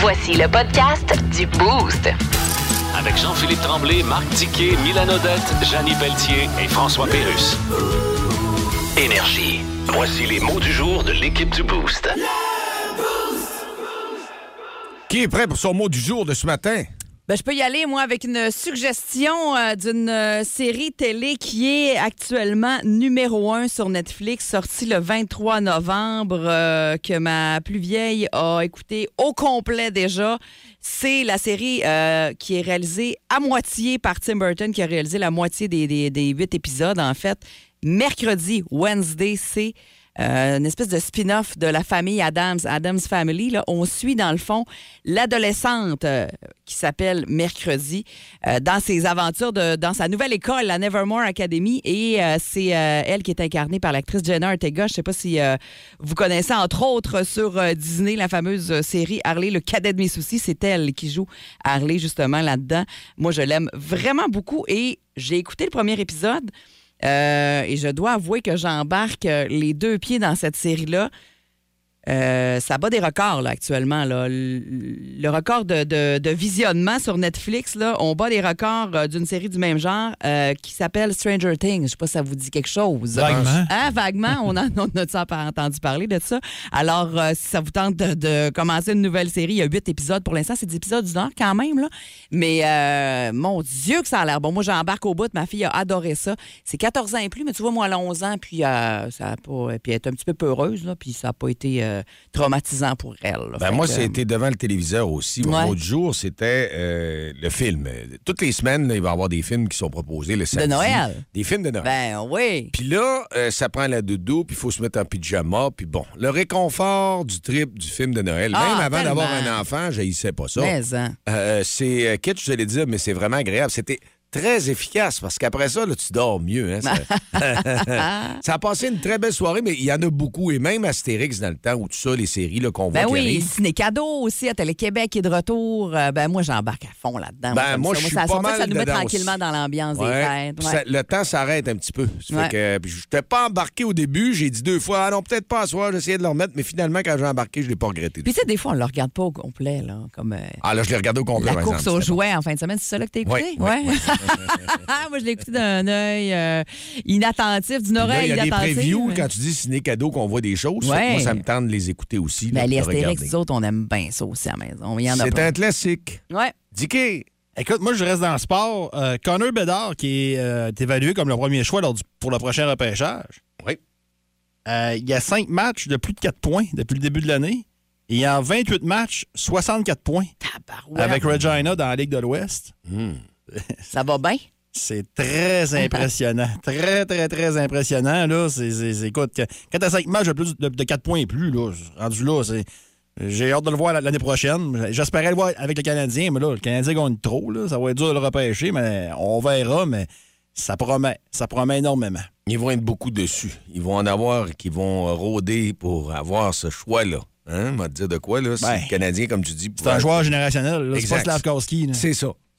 Voici le podcast du Boost. Avec Jean-Philippe Tremblay, Marc Tiquet, Milan Odette, Janine Pelletier et François Pérus. Énergie. Voici les mots du jour de l'équipe du Boost. Qui est prêt pour son mot du jour de ce matin? Ben, je peux y aller, moi, avec une suggestion euh, d'une euh, série télé qui est actuellement numéro un sur Netflix, sortie le 23 novembre, euh, que ma plus vieille a écouté au complet déjà. C'est la série qui est réalisée à moitié par Tim Burton, qui a réalisé la moitié des- des huit épisodes, en fait. Mercredi, Wednesday, c'est euh, une espèce de spin-off de la famille Adams, Adams Family. On suit, dans le fond, l'adolescente euh, qui s'appelle Mercredi euh, dans ses aventures, dans sa nouvelle école, la Nevermore Academy. Et c'est elle qui est incarnée par l'actrice Jenna Ortega. Je ne sais pas si vous connaissez, entre autres, sur Disney, la fameuse série Harley, le cadet de mes soucis. C'est elle qui joue Harley, justement, là-dedans. Moi, je l'aime vraiment beaucoup et j'ai écouté le premier épisode. Euh, et je dois avouer que j'embarque euh, les deux pieds dans cette série-là. Euh, ça bat des records là, actuellement. Là. Le, le record de, de- de visionnement sur Netflix, là, on bat des records euh, d'une série du même genre euh, qui s'appelle Stranger Things. Je sais pas si ça vous dit quelque chose. Vaguement. Hein, vaguement, on en on a pas entendu parler de ça? Alors, si ça vous tente de, de commencer une nouvelle série, il y a huit épisodes pour l'instant. C'est des épisodes d'une heure quand même. Là. Mais euh, mon Dieu que ça a l'air bon. Moi, j'embarque au bout. Ma fille a adoré ça. C'est 14 ans et plus, mais tu vois, moi, elle a 11 ans, puis, euh, ça a pas, puis elle est un petit peu peureuse, là, puis ça n'a pas été euh, traumatisant pour elle. Ben moi, que, c'était devant le téléviseur aussi. Mon Ouais. mot du jour, c'était euh, le film. Toutes les semaines, là, il va y avoir des films qui sont proposés le samedi. Noël? Des films de Noël. Ben oui. Puis là, euh, ça prend la doudou, puis il faut se mettre en pyjama, puis bon, le réconfort du trip du film de Noël, Ah, même avant d'avoir un enfant, j'haïssais pas ça. Hein. C'est kitsch, je l'ai dit, mais c'est vraiment agréable. C'était très efficace parce qu'après ça, là, tu dors mieux. Hein, ça... ça a passé une très belle soirée, mais il y en a beaucoup. Et même Astérix, dans le temps où tout ça, les séries là, qu'on voit Ben oui. Ciné Cadeau aussi à Télé-Québec est de retour. Euh, ben moi, j'embarque à fond là-dedans. Ben, moi, ça. je suis ça, pas ça, ça mal nous met tranquillement dans l'ambiance Ouais. des fêtes. Ouais. ça- le temps s'arrête un petit peu. Ça Ouais. je n'étais pas embarqué au début. J'ai dit deux fois, ah non, peut-être pas à soir. J'essayais de le remettre, mais finalement, quand j'ai embarqué, je ne l'ai pas regretté. Puis tu sais, des fois, on le regarde pas au complet, là, comme euh, Ah là, je l'ai regardé au complet. la course exemple, aux jouets en fin de semaine. C'est ça là que t'as écouté? Ouais, moi, je l'ai écouté d'un œil euh, inattentif, d'une oreille il y a des inattentive. previews mais- quand tu dis ciné cadeau qu'on voit des choses. Ouais. Moi, ça me tente de les écouter aussi. là, Ben, les Astérix, nous autres, on aime bien ça aussi à la maison. Il y en a C'est un classique. Ouais. Dicky, Écoute, moi, je reste dans le sport. Euh, Connor Bedard, qui est euh, évalué comme le premier choix lors du- pour le prochain repêchage. Oui. Euh, il y a cinq matchs de plus de 4 points depuis le début de l'année. Et en 28 matchs, 64 points Tabarouette. avec Regina dans la Ligue de l'Ouest. Ça va bien? C'est très impressionnant. très, très, très impressionnant. Là. C'est, c'est- c'est- écoute, quand tu as 5 matchs de, plus, de, de 4 points et plus, là, rendu là, c'est. J'ai hâte de le voir l'année prochaine. J'espérais le voir avec le Canadien, mais là, le Canadien gagne trop. Là. Ça va être dur de le repêcher, mais on verra. Mais ça promet. Ça promet énormément. ils vont être beaucoup dessus. Ils vont en avoir qui vont rôder pour avoir ce choix-là. Hein? On va te dire de quoi, là? C'est Ben, le Canadien, comme tu dis. C'est un joueur générationnel. C'est pas Exact. Slavkowski. C'est ça.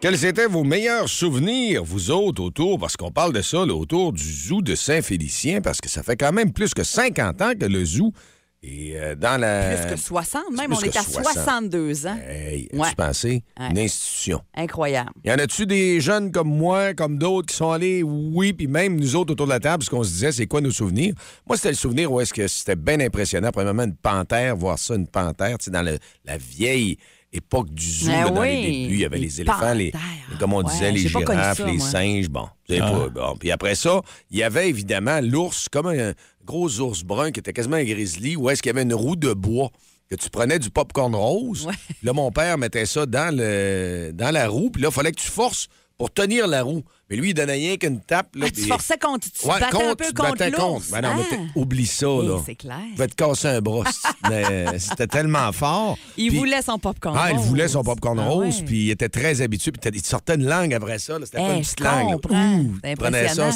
Quels étaient? Vos meilleurs souvenirs, vous autres, autour, parce qu'on parle de ça, là, autour du zoo de Saint-Félicien, parce que ça fait quand même plus que 50 ans que le zoo est euh, dans la... Plus que 60, même. plus On est à 60. 62 ans. Hey, Ouais. as-tu pensé? Ouais. Une institution. Incroyable. Y en a-tu des jeunes comme moi, comme d'autres, qui sont allés, oui, puis même nous autres autour de la table, parce qu'on se disait, c'est quoi nos souvenirs? Moi, c'était le souvenir où est-ce que c'était bien impressionnant. Premièrement, une panthère, voir ça, une panthère, tu sais, dans le- la vieille époque du zoo, Ah là, dans oui, les débuts, il y avait les les, éléphants, les, comme on Ouais, disait, les girafes, ça, les moi. singes, bon. pas, bon. Puis après ça, il y avait évidemment l'ours, comme un gros ours brun qui était quasiment un grizzly, où est-ce qu'il y avait une roue de bois que tu prenais du popcorn rose. Là, mon père mettait ça dans, le, dans la roue, puis là, il fallait que tu forces pour tenir la roue. Mais lui, il donnait rien qu'une tape. Là, Ah, tu forçais contre. Tu Ouais, battais un contre, peu tu contre l'ours. Ben non, Ah. oublie ça, là. c'est clair. Il va te casser un bras. mais c'était tellement fort. Il Puis- voulait son popcorn Ah, il rose. voulait son popcorn Ah rose, ouais. puis il était très habitué. Puis il sortait une langue après ça. C'était pas Eh, une petite langue. Ouh, il prenait ça.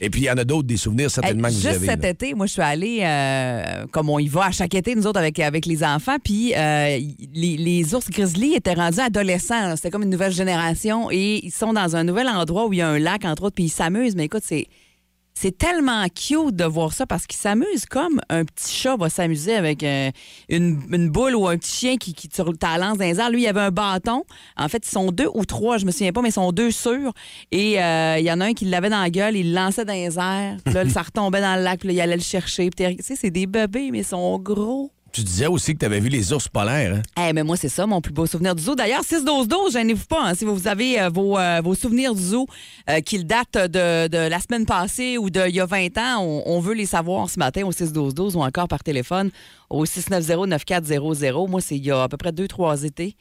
Et puis il y en a d'autres, des souvenirs Hey, certainement que vous juste avez. cet là. été, moi, je suis allée, euh, comme on y va à chaque été, nous autres, avec, avec les enfants, puis euh, les, les ours grizzly étaient rendus adolescents. C'était comme une nouvelle génération et ils sont dans un nouvel endroit où il y a un lac, entre autres, puis ils s'amusent. Mais écoute, c'est. C'est tellement cute de voir ça parce qu'ils s'amusent comme un petit chat va s'amuser avec euh, une, une boule ou un petit chien qui, qui te lance dans les airs. Lui, il avait un bâton. En fait, ils sont deux ou trois, je me souviens pas, mais ils sont deux sûrs. Et euh, il y en a un qui l'avait dans la gueule, il le lançait dans les airs. Puis là, ça retombait dans le lac, puis là, il allait le chercher. Tu sais, c'est des bébés, mais ils sont gros. Tu disais aussi que tu avais vu les ours polaires. Hein? Eh, mais moi, c'est ça, mon plus beau souvenir du zoo. D'ailleurs, 6-12-12, gênez-vous pas. hein, si vous avez euh, vos, euh, vos souvenirs du zoo euh, qui datent de, la semaine passée ou d'il y a 20 ans, on, veut les savoir ce matin au 6-12-12 ou encore par téléphone au 690-9400. Moi, c'est il y a à peu près 2-3 étés.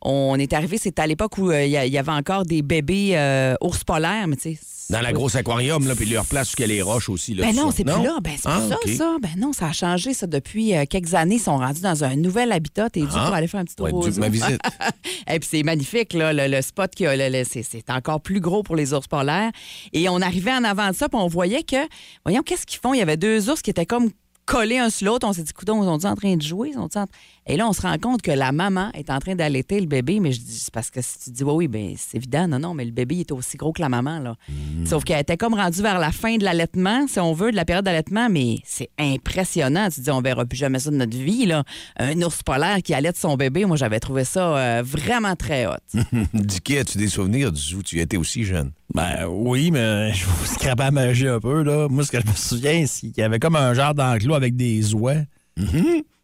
On est arrivé, c'était à l'époque où euh, il y, y avait encore des bébés ours polaires, mais tu sais. Dans la grosse aquarium, là, puis leur place où il y a les roches aussi. Là, Ben non, c'est plus là. Ben c'est Ah, ça, ça. Ben non, ça a changé, ça, depuis euh, quelques années. Ils sont rendus dans un nouvel habitat. T'es dû Ah. pour aller faire un petit tour Ouais, au dû- zoo. ma visite. Et puis c'est magnifique, là, le, le spot qu'il y a, c'est, encore plus gros pour les ours polaires. Et on arrivait en avant de ça, puis on voyait que, voyons, qu'est-ce qu'ils font? Il y avait deux ours qui étaient comme collés un sur l'autre. On s'est dit, coudonc, ils sont en train de jouer? Ils sont en- Et là, on se rend compte que la maman est en train d'allaiter le bébé, mais je dis, c'est parce que si tu dis, oui, oui, ben c'est évident, non, non, mais le bébé il est aussi gros que la maman, là. Sauf qu'elle était comme rendue vers la fin de l'allaitement, si on veut, de la période d'allaitement, mais c'est impressionnant. Tu te dis, on verra plus jamais ça de notre vie, là. Un ours polaire qui allaite son bébé, moi, j'avais trouvé ça euh, vraiment très hot. Dicky, as-tu des souvenirs du zoo? Tu étais aussi jeune? Ben oui, mais je vous scraper la magie un peu, là. Moi, ce que je me souviens, c'est qu'il y avait comme un genre d'enclos avec des ouais.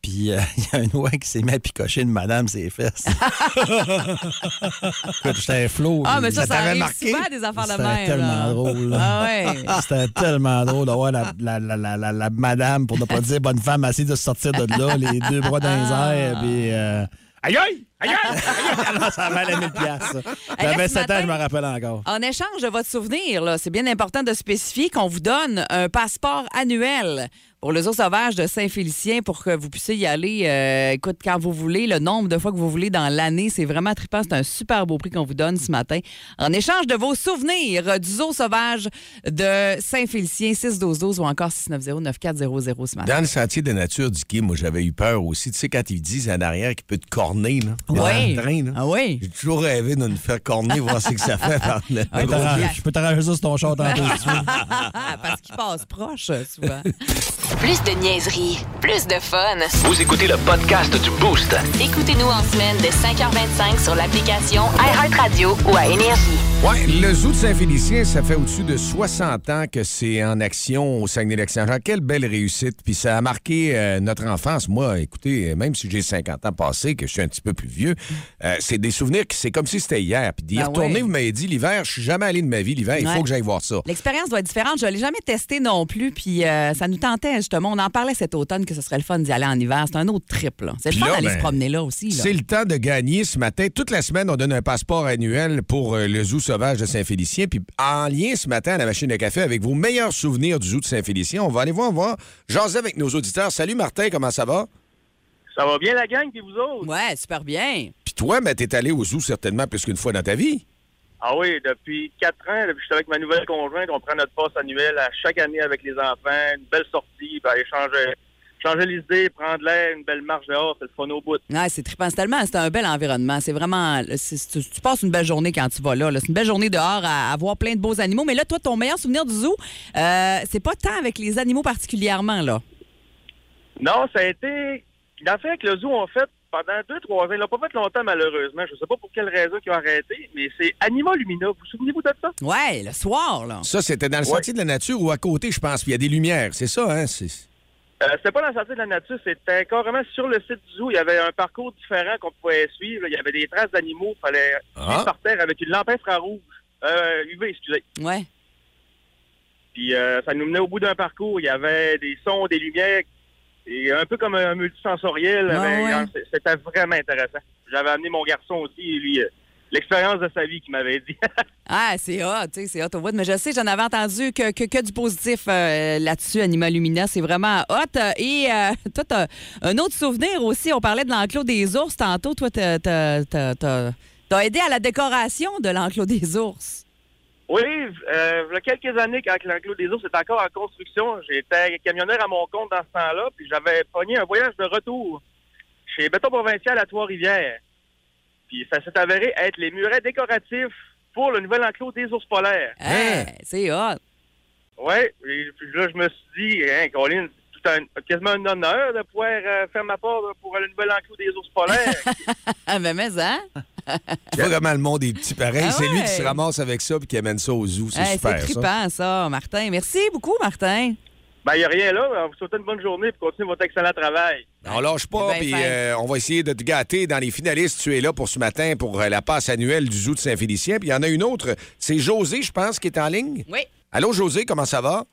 Puis euh, il y a un ouais qui s'est mis à picocher une madame ses fesses. Écoute, J'étais flot. Ah, mais ça, ça, arrive marqué? souvent des affaires de C'était même. tellement là. drôle. là. Ah ouais. C'était tellement drôle de voir la, la, la, la, la- la madame, pour ne pas dire bonne femme, assise de sortir de là, les deux bras dans Ah. les airs, puis... euh, Aïe, aïe! Aïe, aïe! aïe, aïe! Ça valait 1000 piastres. ça. Là, J'avais ce 7 ans, je me rappelle encore. En échange de votre souvenir, là, c'est bien important de spécifier qu'on vous donne un passeport annuel pour le zoo sauvage de Saint-Félicien pour que vous puissiez y aller, euh, écoute, quand vous voulez, le nombre de fois que vous voulez dans l'année. C'est vraiment trippant. C'est un super beau prix qu'on vous donne ce matin. En échange de vos souvenirs du zoo sauvage de Saint-Félicien, 612 ou encore 690-9400 ce matin. Dans le sentier de nature, Dicky, moi, j'avais eu peur aussi. Tu sais, quand ils disent en arrière qu'il peut te corner, là. dans le train, là. Ah oui? J'ai toujours rêvé de nous faire corner, voir ce que ça fait par le, Ah, le Je peux gros t'arranger- vieux. Je peux t'arranger ça sur ton char tantôt. Parce qu'il passe proche, souvent. Plus de niaiserie, plus de fun. Vous écoutez le podcast du Boost. Écoutez-nous en semaine de 5h25 sur l'application iHeartRadio ou à Énergie. Ouais, le zoo de Saint-Félicien, ça fait au-dessus de 60 ans que c'est en action au Saguenay-Lac-Saint-Jean. Quelle belle réussite. Puis ça a marqué euh, notre enfance. Moi, écoutez, même si j'ai 50 ans passés, que je suis un petit peu plus vieux, euh, c'est des souvenirs que c'est comme si c'était hier. Puis d'y Ben retourner, ouais. vous m'avez dit, l'hiver, je suis jamais allé de ma vie. L'hiver, il Ouais. faut que j'aille voir ça. L'expérience doit être différente. Je ne l'ai jamais testé non plus. Puis euh, ça nous tentait, justement. On en parlait cet automne que ce serait le fun d'y aller en hiver. C'est un autre trip. là. C'est le fun d'aller ben, se promener là aussi. C'est le temps de gagner ce matin. Toute la semaine, on donne un passeport annuel pour euh, le zoo sauvage de Saint-Félicien. Puis en lien ce matin à la machine à café avec vos meilleurs souvenirs du zoo de Saint-Félicien, on va aller voir, voir, jaser avec nos auditeurs. Salut Martin, comment ça va? Ça va bien la gang, puis vous autres? Ouais, super bien. Puis toi, ben, t'es allé au zoo certainement plus qu'une fois dans ta vie. Ah oui, depuis quatre ans, depuis que je suis avec ma nouvelle conjointe, on prend notre passe annuel à chaque année avec les enfants, une belle sortie, puis aller changer, changer les idées, prendre l'air, une belle marche dehors, c'est le fun au bout. Ouais, c'est trippant. C'est tellement, c'est un bel environnement. C'est vraiment, tu, tu passes une belle journée quand tu vas là. là. C'est une belle journée dehors à, à voir plein de beaux animaux. Mais là, toi, ton meilleur souvenir du zoo, euh, c'est pas tant avec les animaux particulièrement, là. Non, ça a été... L'affaire que le zoo ont fait pendant deux, trois ans, ils l'ont pas fait longtemps malheureusement, je sais pas pour quelle raison ils ont arrêté, mais c'est Anima Lumina, vous vous souvenez-vous de ça? Ouais, le soir, là. Ça, c'était dans le Ouais. sentier de la nature ou à côté, je pense. Puis il y a des lumières. C'est ça, hein? C'est... Euh, c'était pas dans la sortie de la nature, c'était carrément sur le site du zoo. Il y avait un parcours différent qu'on pouvait suivre. Il y avait des traces d'animaux. Il fallait Ah. par terre avec une lampe infrarouge. Euh, UV, excusez. Ouais. Puis euh, ça nous menait au bout d'un parcours. Il y avait des sons, des lumières, et un peu comme un multisensoriel. Ah mais, ouais. c- C'était vraiment intéressant. J'avais amené mon garçon aussi, lui, euh, l'expérience de sa vie qu'il m'avait dit. Ah, c'est hot, tu sais, c'est hot au bout. Mais je sais, j'en avais entendu que, que, que du positif euh, là-dessus, Anima Lumina. C'est vraiment hot. Et euh, toi, t'as un autre souvenir aussi. On parlait de l'enclos des ours tantôt. Toi, t'as, t'as- t'as- t'as- t'as aidé à la décoration de l'enclos des ours. Oui, euh, il y a quelques années, quand l'enclos des ours était encore en construction, j'étais camionneur à mon compte dans ce temps-là, puis j'avais pogné un voyage de retour chez Béton Provincial à Trois-Rivières. Puis ça s'est avéré être les murets décoratifs pour le nouvel enclos des ours polaires. Hein, c'est hot. Oui, puis là, je me suis dit, hein, Colin, c'est tout un, quasiment un honneur de pouvoir euh, faire ma part pour le nouvel enclos des ours polaires. Ah, ben, mais, hein? Vraiment, le monde est petit pareil. Ah c'est lui qui se ramasse avec ça puis qui amène ça au zoo. C'est Hey, super, c'est ça. trippant, ça, Martin. Merci beaucoup, Martin. ben, il n'y a rien là. On vous souhaite une bonne journée et continuez votre excellent travail. On lâche pas, Ben, puis euh, on va essayer de te gâter dans les finalistes. Tu es là pour ce matin pour euh, la passe annuelle du Zoo de Saint-Félicien. Puis il y en a une autre, c'est José, je pense, qui est en ligne. Oui. Allô, José, comment ça va?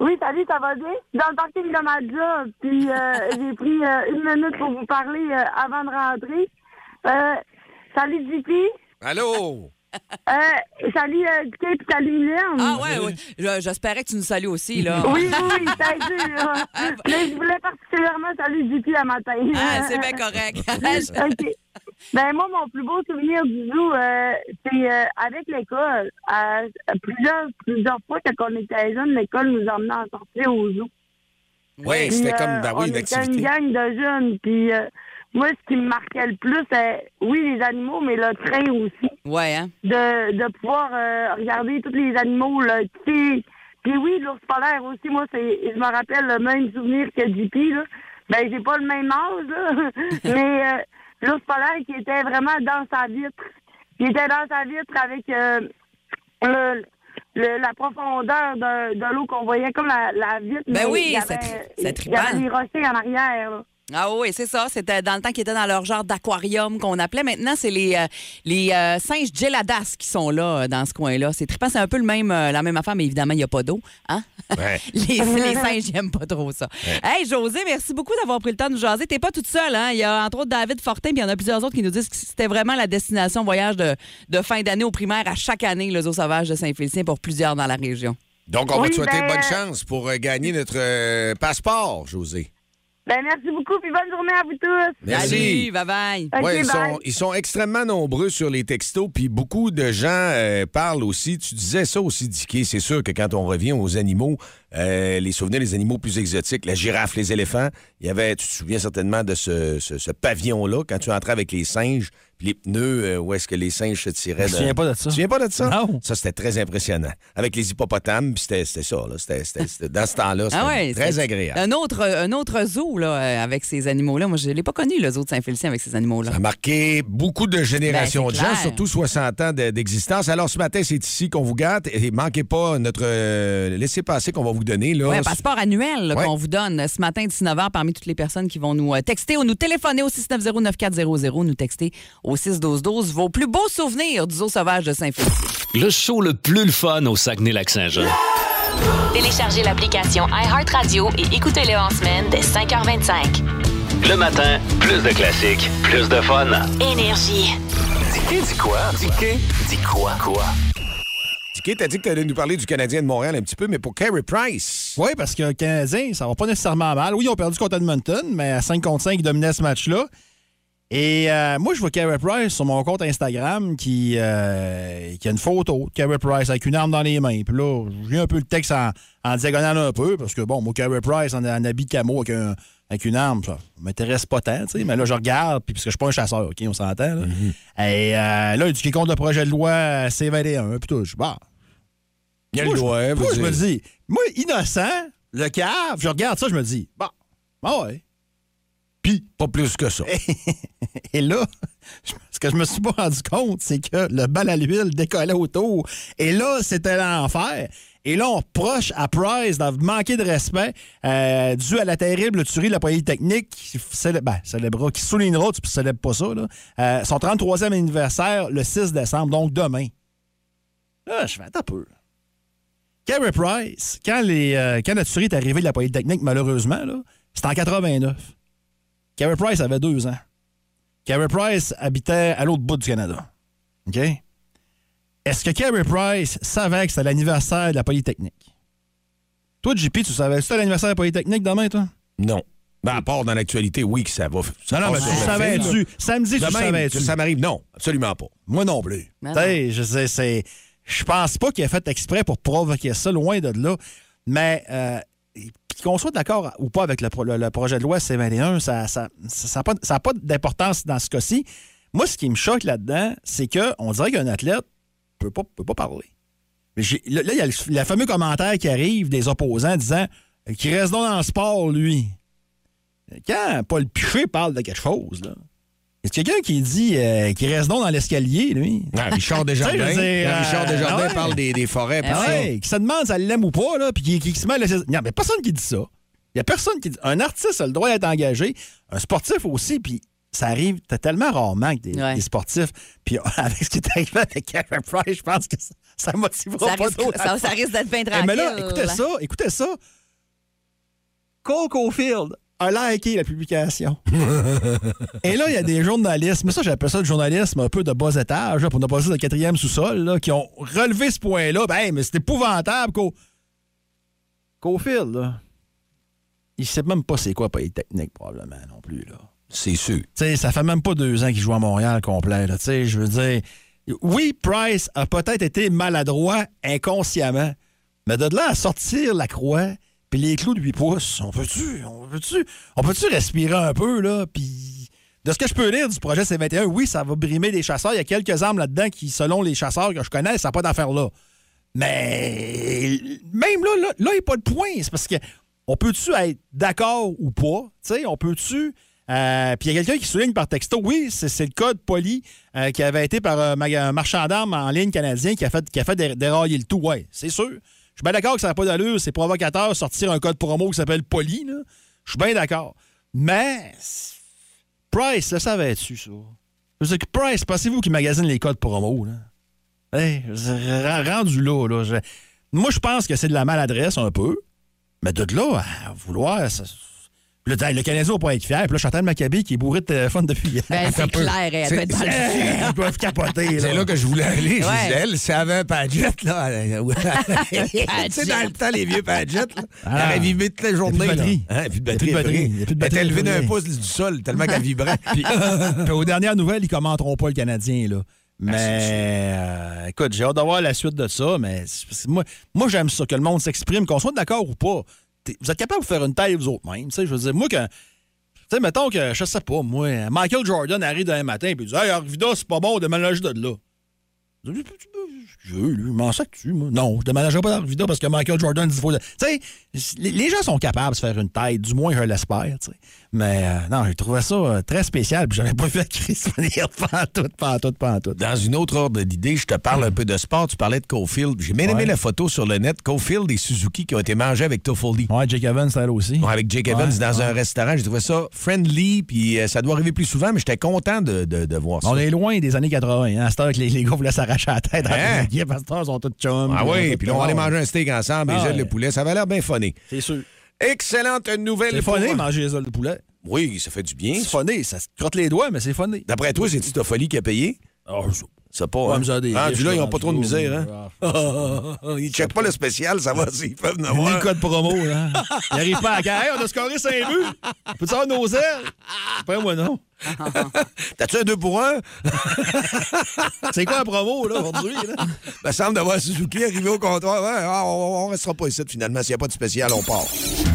Oui, salut, ça va bien? Dans le parking de ma job, puis euh, j'ai pris euh, une minute pour vous parler euh, avant de rentrer. Salut, JP. Allô? Euh, salut, euh, Kate, puis salut, Mylène. Ah, ouais, ouais. Je- J'espérais que tu nous salues aussi, là. Oui, oui, oui, c'est sûr. Mais je voulais particulièrement saluer JP à matin. Ah, c'est bien correct. OK. Ben moi, mon plus beau souvenir du zoo, euh, c'est euh, avec l'école. À- à plusieurs, plusieurs fois, quand on était jeunes, l'école nous emmenait en sortir au zoo. Oui, Puis, c'était euh, comme, ben on oui, une était activité. une gang de jeunes. Puis euh, moi, ce qui me marquait le plus, c'est, oui, les animaux, mais le train aussi. Ouais, hein? De, de pouvoir euh, regarder tous les animaux, là, tu sais. Puis oui, l'ours polaire aussi, moi, c'est, je me rappelle le même souvenir que JP, là. Ben, j'ai pas le même âge, là. mais euh, l'ours polaire qui était vraiment dans sa vitre. Il était dans sa vitre avec euh, le, le- la profondeur de, de l'eau qu'on voyait comme la, la vitre. Ben mais oui, tri- c'est Il y avait des rochers en arrière, là. Ah oui, c'est ça. C'était dans le temps qu'ils étaient dans leur genre d'aquarium qu'on appelait. Maintenant, c'est les, euh, les euh, singes geladas qui sont là, euh, dans ce coin-là. C'est trippant. C'est un peu le même, la même affaire, mais évidemment, il n'y a pas d'eau. Hein? Ouais. Les, les singes, ils n'aiment pas trop ça. Hey, José, merci beaucoup d'avoir pris le temps de nous jaser. T'es pas toute seule, hein? Il y a entre autres David Fortin, puis il y en a plusieurs autres qui nous disent que c'était vraiment la destination voyage de, de fin d'année au primaire à chaque année, le Zoo Sauvage de Saint-Félicien pour plusieurs dans la région. Donc, on va te souhaiter ben, bonne chance pour gagner notre euh, passeport, José. Ben, merci beaucoup, puis bonne journée à vous tous. Merci. Salut, bye-bye. OK, Ouais, ils, bye. sont, ils sont extrêmement nombreux sur les textos, puis beaucoup de gens euh, parlent aussi. Tu disais ça aussi, Dicky. C'est sûr que quand on revient aux animaux, euh, les souvenirs des animaux plus exotiques, la girafe, les éléphants, il y avait, tu te souviens certainement de ce, ce- ce pavillon-là, quand tu entrais avec les singes, les pneus, euh, où est-ce que les singes se tiraient. Je me souviens pas de ça. Tu te souviens pas de ça? Non. Ça, c'était très impressionnant. Avec les hippopotames, puis c'était c'était ça. Là. C'était- c'était- c'était- dans ce temps-là, c'était Ah ouais, très c'est agréable. Un autre, un autre zoo là, euh, avec ces animaux-là. Moi, je ne l'ai pas connu, le zoo de Saint-Félicien avec ces animaux-là. Ça a marqué beaucoup de générations Ben, de gens, surtout 60 ans de- d'existence. Alors, ce matin, c'est ici qu'on vous gâte. Et manquez pas notre euh, laissez-passer qu'on va vous donner. Là. Oui, un passeport annuel là, Ouais. qu'on vous donne ce matin, 19h, parmi toutes les personnes qui vont nous euh, texter ou nous téléphoner au 690-9400, nous texter au 612-12 vos plus beaux souvenirs du zoo sauvage de Saint-Félicien. Le show le plus le fun au Saguenay-Lac-Saint-Jean. Téléchargez l'application iHeartRadio et écoutez-le en semaine dès 5h25. Le matin, plus de classiques, plus de fun. Énergie. Dis dis quoi? Dis dis quoi? Quoi? Dicky, t'as dit que tu allais nous parler du Canadien de Montréal un petit peu, mais pour Carey Price. Oui, parce que le Canadien, ça va pas nécessairement mal. Oui, ils ont perdu contre Edmonton, mais à 5 contre 5, ils dominaient ce match-là. Et euh, moi, je vois Carey Price sur mon compte Instagram qui, euh, qui a une photo de Carey Price avec une arme dans les mains. Puis là, j'ai un peu le texte en, en diagonale un peu, parce que bon, moi, Carey Price en, en habit camo avec, un- avec une arme, ça m'intéresse pas tant, tu sais. Mais là, je regarde, puis parce que je suis pas un chasseur, OK, on s'entend, là. Et euh, là, il dit qu'il contre le projet de loi C21, puis tout. Je dis, bah, Il y a moi, le je- doigt, moi, je me dis, moi, innocent, le cave, je regarde ça, je me dis, bon, ah ouais. Puis, pas plus que ça. Et là, ce que je me suis pas rendu compte, c'est que le bal à l'huile décollait autour. Et là, c'était l'enfer. Et là, on reproche à Price d'avoir manqué de respect euh, dû à la terrible tuerie de la Polytechnique qui ben, célébrera, qui soulignera, tu ne célèbres pas ça, là, euh, son 33e anniversaire le 6 décembre, donc demain. Là, je fais un peu. Carey Price, quand, les, euh, quand la tuerie est arrivée de la Polytechnique, malheureusement, c'était en 89. Carey Price avait deux ans. Carey Price habitait à l'autre bout du Canada. OK? Est-ce que Carey Price savait que c'était l'anniversaire de la Polytechnique? Toi, JP, tu savais que c'était l'anniversaire de la Polytechnique demain, toi? Non. Ben, à part dans l'actualité, oui, que ça va. ça Non, non, mais tu savais-tu? Samedi, tu ça m'arrive, non, absolument pas. Moi non plus. Mais Tu sais, je sais, c'est. Je pense pas qu'il a fait exprès pour provoquer ça, loin de là. Mais euh, qu'on soit d'accord ou pas avec le, pro- le- le projet de loi C21, ça n'a pas, d'importance dans ce cas-ci. Moi, ce qui me choque là-dedans, c'est qu'on dirait qu'un athlète pas, peut pas parler. Mais là, il y a le, le fameux commentaire qui arrive des opposants disant qu'il reste dans le sport, lui. Quand Paul Piché parle de quelque chose, là. Est-ce quelqu'un qui dit euh, qu'il reste donc dans l'escalier, lui? Ah, Richard Desjardins. Dire, quand Richard euh, Desjardins ouais. parle des, des forêts. puis Ah ça. ouais, qui se demande si elle l'aime ou pas, là, puis qui, qui se met à laisser... Non, mais personne qui dit ça. Il n'y a personne qui dit... Un artiste a le droit d'être engagé, un sportif aussi, puis ça arrive tellement rarement que des, Ouais. des sportifs. Puis avec ce qui est arrivé avec Kevin Price, je pense que ça, ça motivera Ça pas risque, trop. ça, ça risque d'être bien Eh, tranquille. mais là, écoutez ça, écoutez ça. Cole Caulfield a liké la publication. Et là, il y a des journalistes, mais ça, j'appelle ça le journalisme un peu de bas étage, là, pour ne pas dire de quatrième sous-sol, là, qui ont relevé ce point-là. Ben, hey, mais c'est épouvantable, Co. Caulfield, là. Il sait même pas c'est quoi Polytechnique, probablement, non plus, là. C'est sûr. Tu sais, ça fait même pas deux ans qu'il joue à Montréal complet. là. Tu sais, je veux dire, oui, Price a peut-être été maladroit inconsciemment, mais de là à sortir la croix puis les clous de 8 pouces, on peut-tu, on peut-tu, on peut-tu respirer un peu, là, puis... De ce que je peux lire du projet C21, oui, ça va brimer les chasseurs. Il y a quelques armes là-dedans qui, selon les chasseurs que je connais, ça n'a pas d'affaire là. Mais même là, là, là, il n'y a pas de point. C'est parce que on peut-tu être d'accord ou pas? Tu sais, on peut-tu. euh, Puis il y a quelqu'un qui souligne par texto, oui, c'est le code poli euh, qui avait été par un, maga- un marchand d'armes en ligne canadien qui a fait, qui a fait dé- dérailler le tout. Oui, c'est sûr. Je suis bien d'accord que ça n'a pas d'allure, c'est provocateur sortir un code promo qui s'appelle poli. là. Je suis bien d'accord. Mais Price, le savais-tu, ça? Je veux dire que Price, pensez-vous qu'il magasine les codes promo, là? Hey, rendu là, là. Moi, je pense que c'est de la maladresse un peu. Mais de là à vouloir. Le, le Canadien va pas être fier. Puis là, Chantal Maccabi qui est bourré de téléphone depuis hier. Ben, c'est clair, elle doit être dans le Ils doivent capoter. C'est là que je voulais aller. Je Ouais. disais, elle, si elle avait un Padgett, là. euh, tu sais, dans le temps, les vieux Padgett, là, elle Ah. vibré toute la journée. plus de là. batterie. Hein, plus de Il a batterie. plus de batterie. elle Il y a plus de Elle était élevée d'un pouce du sol, tellement qu'elle vibrait. Puis, puis aux dernières nouvelles, ils commenteront pas le Canadien, là. Mais euh, écoute, j'ai hâte d'avoir la suite de ça, mais moi j'aime ça, que le monde s'exprime, qu'on soit d'accord ou pas. Vous êtes capable de faire une taille vous autres sais, Je veux dire, moi, que. Tu sais, mettons que, je sais pas, moi, Michael Jordan arrive demain matin et dit Hey, Arvida, c'est pas bon, déménage de là. Je veux, lui, m'en sac tu moi. Non, je déménagerai pas dans Arvida parce que Michael Jordan dit faut. Tu sais, les gens sont capables de se faire une taille, du moins, je l'espère, tu sais. Mais euh, non, j'ai trouvé ça euh, très spécial, puis j'avais pas vu la crise venir pantoute, pantoute, pantoute. Dans une autre ordre d'idée, je te parle un peu de sport. Tu parlais de Cofield. J'ai bien aimé la photo sur le net. Cofield et Suzuki qui ont été mangés avec Toffoli. Ouais, Jake Evans, elle aussi. Ouais, avec Jake Evans dans un restaurant. J'ai trouvé ça friendly, puis euh, ça doit arriver plus souvent, mais j'étais content de, de- de voir ça. On est loin des années 80, hein. À cette heure que les, les gars voulaient s'arracher la tête. Hein? Les à cette heure, sont tous chums. Ah oui, puis là, on va aller sont tous- manger un steak ensemble, Ah ailes de ouais. poulet. Ça va l'air bien funné. C'est sûr. Excellente nouvelle. C'est funné, manger les ailes de poulet. Oui, ça fait du bien. C'est funné, ça se crotte les doigts, mais c'est funné. D'après toi, c'est-tu Toffoli qui a payé? Oh, je- C'est pas. Ouais, hein? des Rendu riches, là, ils n'ont pas trop de misère, hein? Ils checkent pas le spécial, ça va s'ils peuvent en avoir. le code promo, là. Ils n'arrivent pas à Hey, on a scoré 5 buts. Peux-tu avoir nos ailes? Après, moi, non. T'as-tu un 2 pour 1? C'est quoi la promo, là, aujourd'hui? Il me semble d'avoir Suzuki arrivé au comptoir. Ouais, ah, on, on restera pas ici, finalement. S'il n'y a pas de spécial, on part.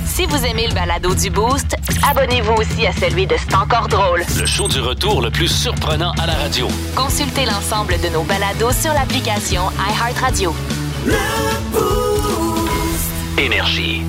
Si vous aimez le balado du Boost, abonnez-vous aussi à celui de C'est encore drôle. Le show du retour le plus surprenant à la radio. Consultez l'ensemble de nos balados sur l'application iHeartRadio. Énergie.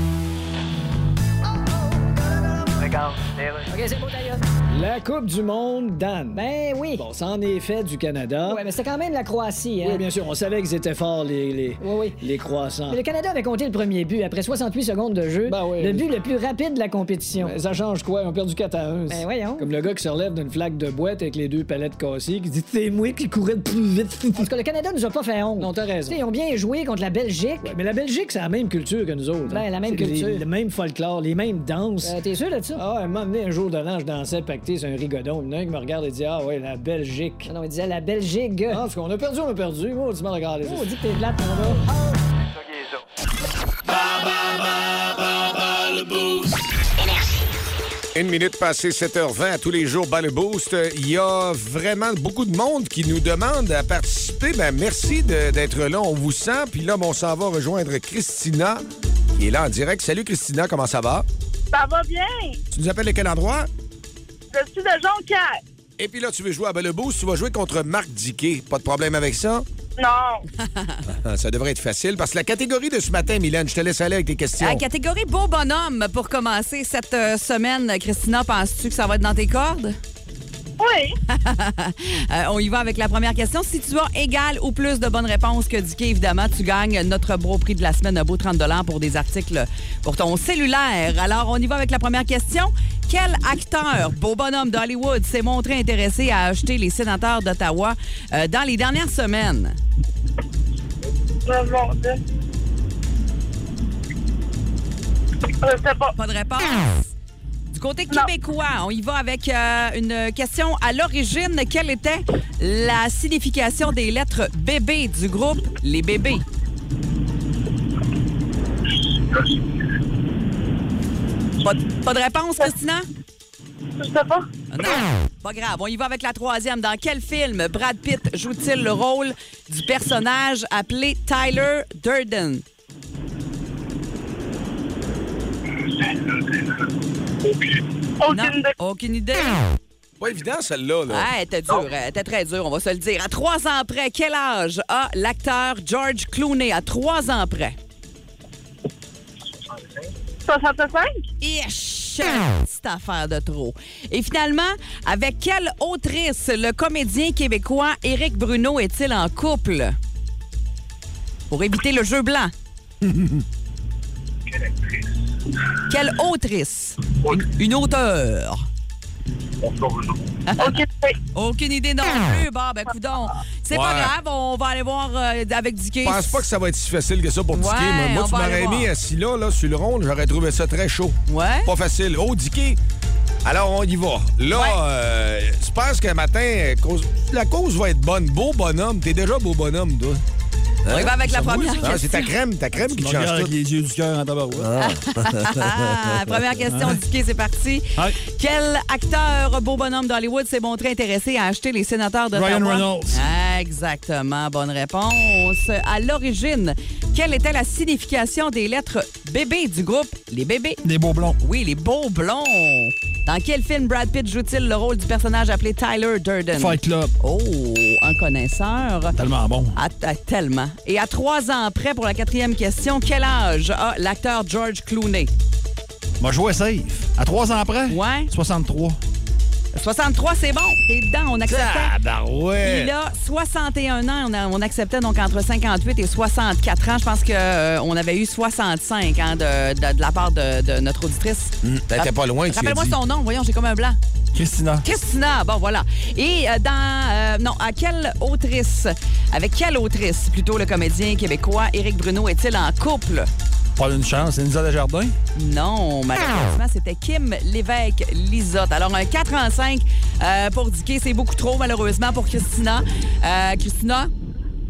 La Coupe du Monde, Dan. Ben oui. Bon, ça en est fait du Canada. Ouais, mais c'était quand même la Croatie, hein? Oui, bien sûr, on savait qu'ils étaient forts, les, les, Oui, oui. les croissants. Mais le Canada avait compté le premier but après 68 secondes de jeu. Ben oui. Le but le plus rapide de la compétition. Ben, ça change quoi? Ils ont perdu 4 à 1. Ben voyons. Comme le gars qui se relève d'une flaque de boîte avec les deux palettes cassées, qui dit C'est moi qui courais le plus vite. En tout cas, le Canada nous a pas fait honte. non, t'as raison. T'sais, ils ont bien joué contre la Belgique. Ouais, mais la Belgique, c'est la même culture que nous autres. Ben, hein. la même C'est les- culture. le même folklore, les mêmes danses. Euh, T'es sûr de ça? Ah, un moment donné, un jour de l'an, je dansais pacté sur un rigodon. Il y en a un qui me regarde et dit Ah, ouais, la Belgique. Non, il disait la Belgique. Ah, parce qu'on a perdu, on a perdu. Moi, tu m'as regardé. Oh, on dit que t'es mon gars. Une minute passée 7h20 à tous les jours, bas le boost. Il y a vraiment beaucoup de monde qui nous demande à participer. Ben, merci de- d'être là. On vous sent. Puis là, on s'en va rejoindre Christina, qui est là en direct. Salut Christina, comment ça va? Ça va bien. Tu nous appelles de quel endroit? Je suis de Jonquière. Et puis là, tu veux jouer à bas le boost. Tu vas jouer contre Marc Diquet. Pas de problème avec ça? Non. Ah, Ça devrait être facile parce que la catégorie de ce matin, Mylène, je te laisse aller avec tes questions. La catégorie beau bonhomme pour commencer cette euh, semaine. Christina, penses-tu que ça va être dans tes cordes? Oui. Euh, on y va avec la première question. Si tu as égal ou plus de bonnes réponses que Dicky, évidemment, tu gagnes notre beau prix de la semaine, un beau 30 pour des articles pour ton cellulaire. Alors, on y va avec la première question. Quel acteur, beau bonhomme d'Hollywood, s'est montré intéressé à acheter les sénateurs d'Ottawa euh, dans les dernières semaines? Pas. Pas de réponse. Du côté québécois, on y va avec euh, une question à l'origine. Quelle était la signification des lettres bébés du groupe Les Bébés? Pas de, pas de réponse, Christina? Je sais pas. Non? Pas grave. On y va avec la troisième. Dans quel film Brad Pitt joue-t-il le rôle du personnage appelé Tyler Durden? Aucune idée. aucune idée. Pas évident, celle-là. Là. Ah, elle était dure, elle était très dure, on va se le dire. À trois ans près, quel âge a l'acteur George Clooney? À trois ans près? 65? Ish! Petite affaire de trop. Et finalement, avec quelle autrice le comédien québécois Éric Bruno est-il en couple? Pour éviter le jeu blanc. Quelle autrice? Une, une auteure. Aucune idée. Aucune idée non plus. Bon, ben, coudon. C'est pas grave, on va aller voir euh, avec Dicky. Je pense pas que ça va être si facile que ça pour Dicky. Ouais, Moi, tu m'aurais mis assis là, là, sur le rond, j'aurais trouvé ça très chaud. Ouais. Pas facile. Oh, Dicky. Alors, on y va. Là, Ouais. euh, je pense qu'un matin, cause- la cause va être bonne. Beau bonhomme. T'es déjà beau bonhomme, toi. On y va avec la première ça? Ah, C'est ta question. crème, ta crème qui change avec les yeux du cœur en tabarouette. Ah, première question, Dicky, c'est parti. Quel acteur beau bonhomme d'Hollywood s'est montré intéressé à acheter les sénateurs de Ryan Reynolds. Exactement, bonne réponse. À l'origine, quelle était la signification des lettres bébés du groupe Les Bébés? Des beaux blonds. Oui, les beaux blonds. Dans quel film Brad Pitt joue-t-il le rôle du personnage appelé Tyler Durden? Fight Club. Oh, un connaisseur. Tellement bon. À- à- tellement. Et à trois ans après, pour la quatrième question, quel âge a l'acteur George Clooney? M'a joué safe. À trois ans après? Ouais. 63. 63, c'est bon. T'es dedans, on acceptait. Ah, bah ouais. Il a 61 ans. On, a- on acceptait donc entre 58 et 64 ans. Je pense qu'on avait eu 65 hein, de, de- de la part de, de notre auditrice. Ben, t'es pas loin, Rappelle-moi son nom. Voyons, j'ai comme un blanc. Christina. Christina, bon voilà. Et euh, dans euh, non, à quelle autrice, avec quelle autrice plutôt le comédien québécois Éric Bruno est-il en couple? Pas une chance. C'est Lisa Desjardins? Non, malheureusement, c'était Kim Lévesque Lisotte. Alors un 4 en 5 euh, pour Dicky, c'est beaucoup trop malheureusement pour Christina. Euh, Christina,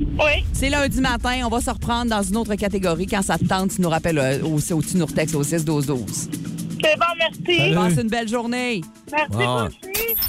Oui. c'est lundi matin, on va se reprendre dans une autre catégorie quand ça te tente, tu nous rappelles euh, au, au, tu nous retextes au 6 12 12. C'est bon, merci. Passe une belle journée. Merci, vous aussi.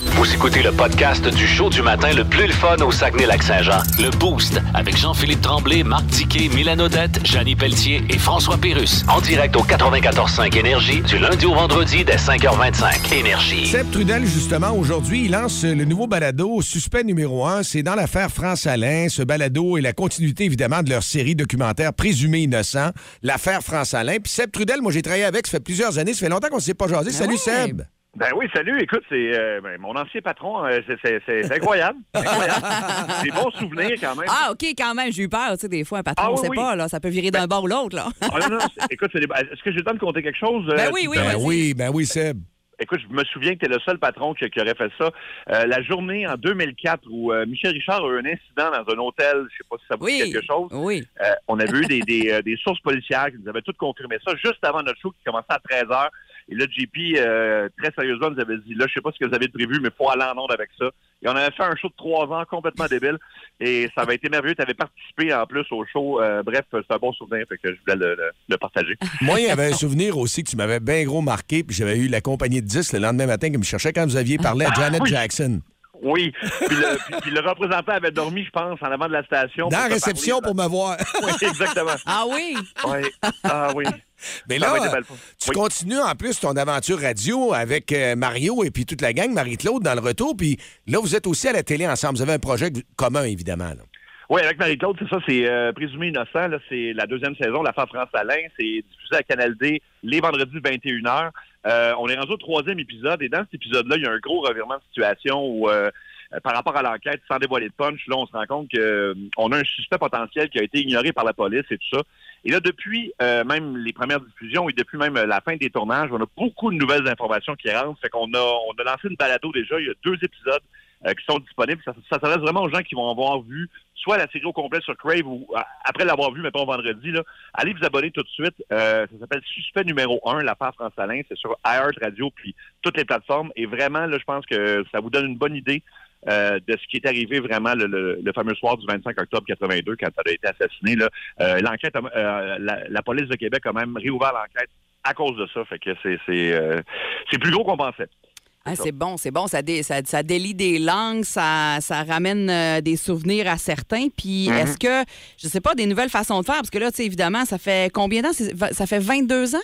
Vous écoutez le podcast du show du matin le plus le fun au Saguenay-Lac-Saint-Jean. Le Boost avec Jean-Philippe Tremblay, Marc Tiquet, Milan Odette, Janine Pelletier et François Pérus. En direct au 94.5 Énergie du lundi au vendredi dès 5h25. Énergie. Seb Trudel, justement, aujourd'hui, il lance le nouveau balado Suspect numéro 1. C'est dans l'affaire France-Alain. Ce balado est la continuité, évidemment, de leur série documentaire Présumé innocent, l'affaire France-Alain. Puis Seb Trudel, moi, j'ai travaillé avec, ça fait plusieurs années, ça fait longtemps qu'on ne s'est pas jasé. Salut, ouais. Seb. Ben oui, salut. Écoute, c'est euh, ben, mon ancien patron. euh, c'est- c'est c'est incroyable. incroyable. Des bons souvenirs quand même. Ah, OK, quand même, j'ai eu peur. Tu sais, des fois, un patron, Ah, on oui, sait oui. pas, là, ça peut virer d'un bord ou l'autre, là. Ah, non, non, c'est- écoute, c'est des- est-ce que j'ai le temps de compter quelque chose? euh, Ben oui, oui, Ben oui, ben oui, Seb. Écoute, je me souviens que tu es le seul patron qui, qui aurait fait ça. Euh, la journée en 2004 où euh, Michel Richard a eu un incident dans un hôtel, je sais pas si ça vous dit Oui. quelque chose. Oui. Euh, on avait eu des, des, euh, des sources policières qui nous avaient toutes confirmé ça juste avant notre show qui commençait à 13 h. Et là, JP, euh, très sérieusement, nous avait dit, là, je sais pas ce que vous avez prévu, mais faut aller en onde avec ça. Et on avait fait un show de trois ans complètement débile. Et ça avait été merveilleux. Tu avais participé en plus au show. Euh, bref, c'est un bon souvenir, fait que je voulais le, le- le partager. Moi, il y avait un souvenir aussi que tu m'avais bien gros marqué, puis j'avais eu la compagnie de 10 le lendemain matin qui me cherchait quand vous aviez parlé à Janet oui. Jackson. Oui. Puis le, puis- puis le représentant avait dormi, je pense, en avant de la station. Dans la réception parler. pour me voir. Oui, exactement. Ah oui? Oui. Ah oui. Mais là, tu Oui. continues en plus ton aventure radio avec euh, Mario et puis toute la gang, Marie-Claude, dans le retour. Puis là, vous êtes aussi à la télé ensemble. Vous avez un projet commun, évidemment. là. Oui, avec Marie-Claude, c'est ça, c'est euh, Présumé innocent. C'est la deuxième saison, La Femme France Alain. C'est diffusé à Canal D les vendredis 21h. Euh, on est rendu au troisième épisode et dans cet épisode-là, il y a un gros revirement de situation où, euh, euh, par rapport à l'enquête, sans dévoiler de punch, là, on se rend compte qu'on a un suspect potentiel qui a été ignoré par la police et tout ça. Et là, depuis euh, même les premières diffusions et depuis même euh, la fin des tournages, on a beaucoup de nouvelles informations qui rentrent. Fait qu'on a, on a lancé une balado déjà. Il y a deux épisodes euh, qui sont disponibles. Ça, ça s'adresse vraiment aux gens qui vont avoir vu soit la série au complet sur Crave ou euh, après l'avoir vu, mettons, vendredi. Allez vous abonner tout de suite. Euh, ça s'appelle Suspect numéro 1, l'affaire France Alain. C'est sur iHeart Radio puis toutes les plateformes. Et vraiment, là, je pense que ça vous donne une bonne idée euh, de ce qui est arrivé vraiment le, fameux soir du 25 octobre 82 quand elle a été assassinée. L'enquête, la, la police de Québec a même réouvert l'enquête à cause de ça. Fait que c'est c'est plus gros qu'on pensait. Ah, c'est bon, c'est bon. Ça, dé- ça, ça délie des langues, ça, ça ramène euh, des souvenirs à certains. Puis Mhm. est-ce que, je sais pas, des nouvelles façons de faire? Parce que là, tu sais, évidemment, ça fait combien de temps? Ça fait 22 ans?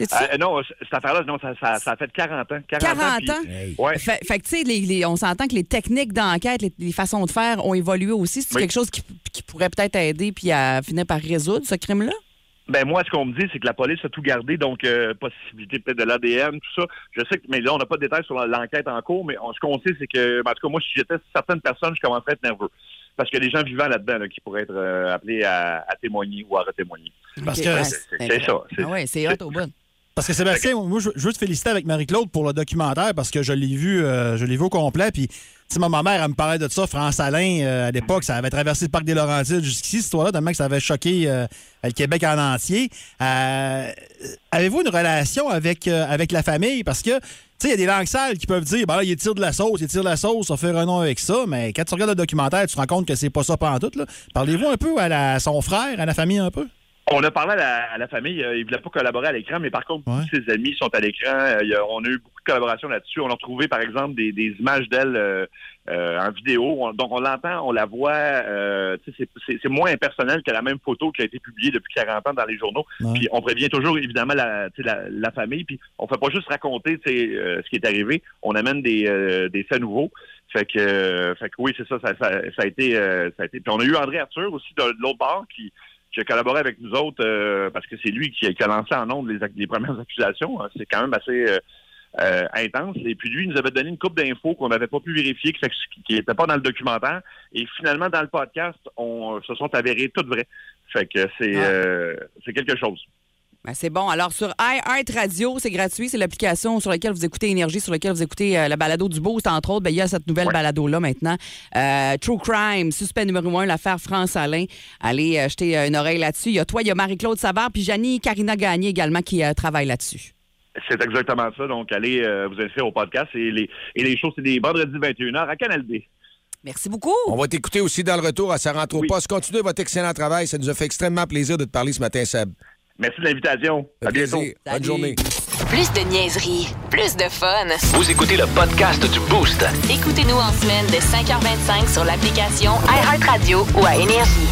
Euh, non, cette affaire-là, non, ça, ça, ça a fait 40 ans. 40, 40 puis- ans? Ouais. Fait, fait que, tu sais, les- les- on s'entend que les techniques d'enquête, les, les façons de faire ont évolué aussi. C'est Oui. quelque chose qui, qui pourrait peut-être aider puis à finir par résoudre ce crime-là? Ben moi, ce qu'on me dit, c'est que la police a tout gardé, donc euh, possibilité peut-être de l'ADN, tout ça. Je sais que, mais là, on n'a pas de détails sur l'enquête en cours, mais on- ce qu'on sait, c'est que, en tout cas, moi, si j'étais certaines personnes, je commencerais à être nerveux. Parce qu'il y a des gens vivants là-dedans là, qui pourraient être euh, appelés à, à témoigner ou à retémoigner. Parce que- C'est ça. c'est- Ah ouais, c'est hot au bout. Parce que Sébastien, moi, je, veux te féliciter avec Marie-Claude pour le documentaire parce que je l'ai vu, euh, je l'ai vu au complet. Puis, sais, ma mère, elle me parlait de ça. France Alain, euh, à l'époque, ça avait traversé le parc des Laurentides jusqu'ici, cette histoire-là, tellement que ça avait choqué euh, le Québec en entier. Euh, Avez-vous une relation avec, euh, avec la famille? Parce que, tu sais, il y a des langues sales qui peuvent dire, ben là, il tire de la sauce, il tire de la sauce, on fait un nom avec ça. Mais quand tu regardes le documentaire, tu te rends compte que c'est pas ça pantoute, là. Parlez-vous un peu à son frère, à la famille un peu? On a parlé à la, à la famille, euh, il ne voulait pas collaborer à l'écran, mais par contre, Ouais. tous ses amis sont à l'écran. Euh, on a eu beaucoup de collaborations là-dessus. On a retrouvé, par exemple, des, des images d'elle euh, euh, en vidéo. On- donc, on l'entend, on la voit. euh, c'est- moins impersonnel que la même photo qui a été publiée depuis 40 ans dans les journaux. Ouais. Puis, on prévient toujours, évidemment, la, famille. Puis, on fait pas juste raconter euh, ce qui est arrivé. On amène des, euh, des faits nouveaux. Fait que, euh, fait que oui, c'est ça, ça, ça, ça a été, euh, ça a été. Puis on a eu André Arthur aussi de, de l'autre bord qui, qui a collaboré avec nous autres euh, parce que c'est lui qui a, qui a lancé en ondes les, les premières accusations. hein. C'est quand même assez euh, euh, intense. Et puis lui, il nous avait donné une coupe d'infos qu'on n'avait pas pu vérifier, qui n'était pas dans le documentaire. Et finalement, dans le podcast, on se sont avérés toutes vraies. Fait que c'est Ah. c'est quelque chose. Ben, c'est bon. Alors, sur iHeart Radio, c'est gratuit. C'est l'application sur laquelle vous écoutez Énergie, sur laquelle vous écoutez euh, la balado du Boost, entre autres. Ben, il y a cette nouvelle Ouais. balado-là maintenant. Euh, True Crime, suspect numéro un, l'affaire France-Alain. Allez euh, jeter euh, une oreille là-dessus. Il y a toi, il y a Marie-Claude Savard, puis Janie Carina Gagné également qui euh, travaille là-dessus. C'est exactement ça. Donc, allez euh, vous inscrire au podcast. Et les, et les shows, c'est des vendredis 21h à Canal D. Merci beaucoup. On va t'écouter aussi dans le retour à Ça rentre au Oui. poste. Continuez votre excellent travail. Ça nous a fait extrêmement plaisir de te parler ce matin, Seb. Merci de l'invitation. À bientôt. Bonne journée. Plus de niaiserie, plus de fun. Vous écoutez le podcast du Boost. Écoutez-nous en semaine de 5h25 sur l'application iHeartRadio ou à Énergie.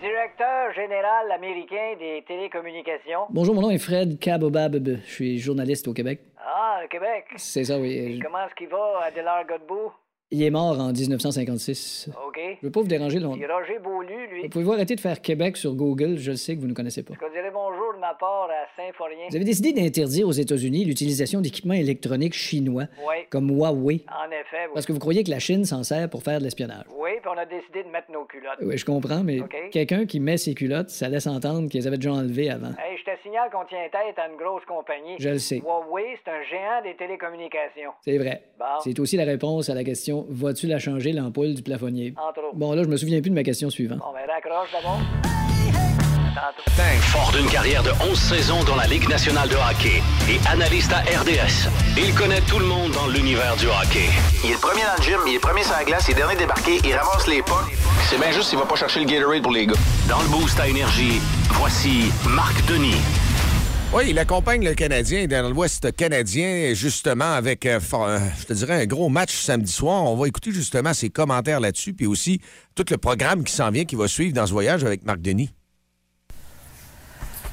Directeur général américain des télécommunications. Bonjour, mon nom est Fred Kabobab. Je suis journaliste au Québec. Ah, le Québec. C'est ça, oui. Comment est-ce qu'il va, Adélard Godbout? Il est mort en 1956. OK. Je veux pas vous déranger longtemps. Il est Roger Beaulieu, lui. Pouvez-vous arrêter de faire Québec sur Google? Je sais que vous ne connaissez pas. Je dirais bonjour de ma part à Saint-Forien. Vous avez décidé d'interdire aux États-Unis l'utilisation d'équipements électroniques chinois Oui, comme Huawei en effet. Oui, parce que vous croyez que la Chine s'en sert pour faire de l'espionnage. Oui, puis on a décidé de mettre nos culottes. Oui, je comprends, mais quelqu'un qui met ses culottes, ça laisse entendre qu'ils avaient déjà enlevé avant. Hey, je te signale qu'on tient tête à une grosse compagnie. Je le sais. Huawei, c'est un géant des télécommunications. C'est vrai. Bon. C'est aussi la réponse à la question Vas-tu la changer, l'ampoule du plafonnier? Entre autres. Bon, là, je me souviens plus de ma question suivante. Bon, ben raccroche d'abord. Fort d'une carrière de 11 saisons dans la Ligue nationale de hockey et analyste à RDS, il connaît tout le monde dans l'univers du hockey. Il est le premier dans le gym, il est premier sur la glace, il est dernier débarqué, il ramasse les pas. C'est bien juste s'il va pas chercher le Gatorade pour les gars. Dans le boost à énergie, voici Marc Denis. Oui, il accompagne le Canadien dans l'Ouest canadien, justement, avec, euh, euh, je te dirais, un gros match samedi soir. On va écouter justement ses commentaires là-dessus, puis aussi tout le programme qui s'en vient, qui va suivre dans ce voyage avec Marc Denis.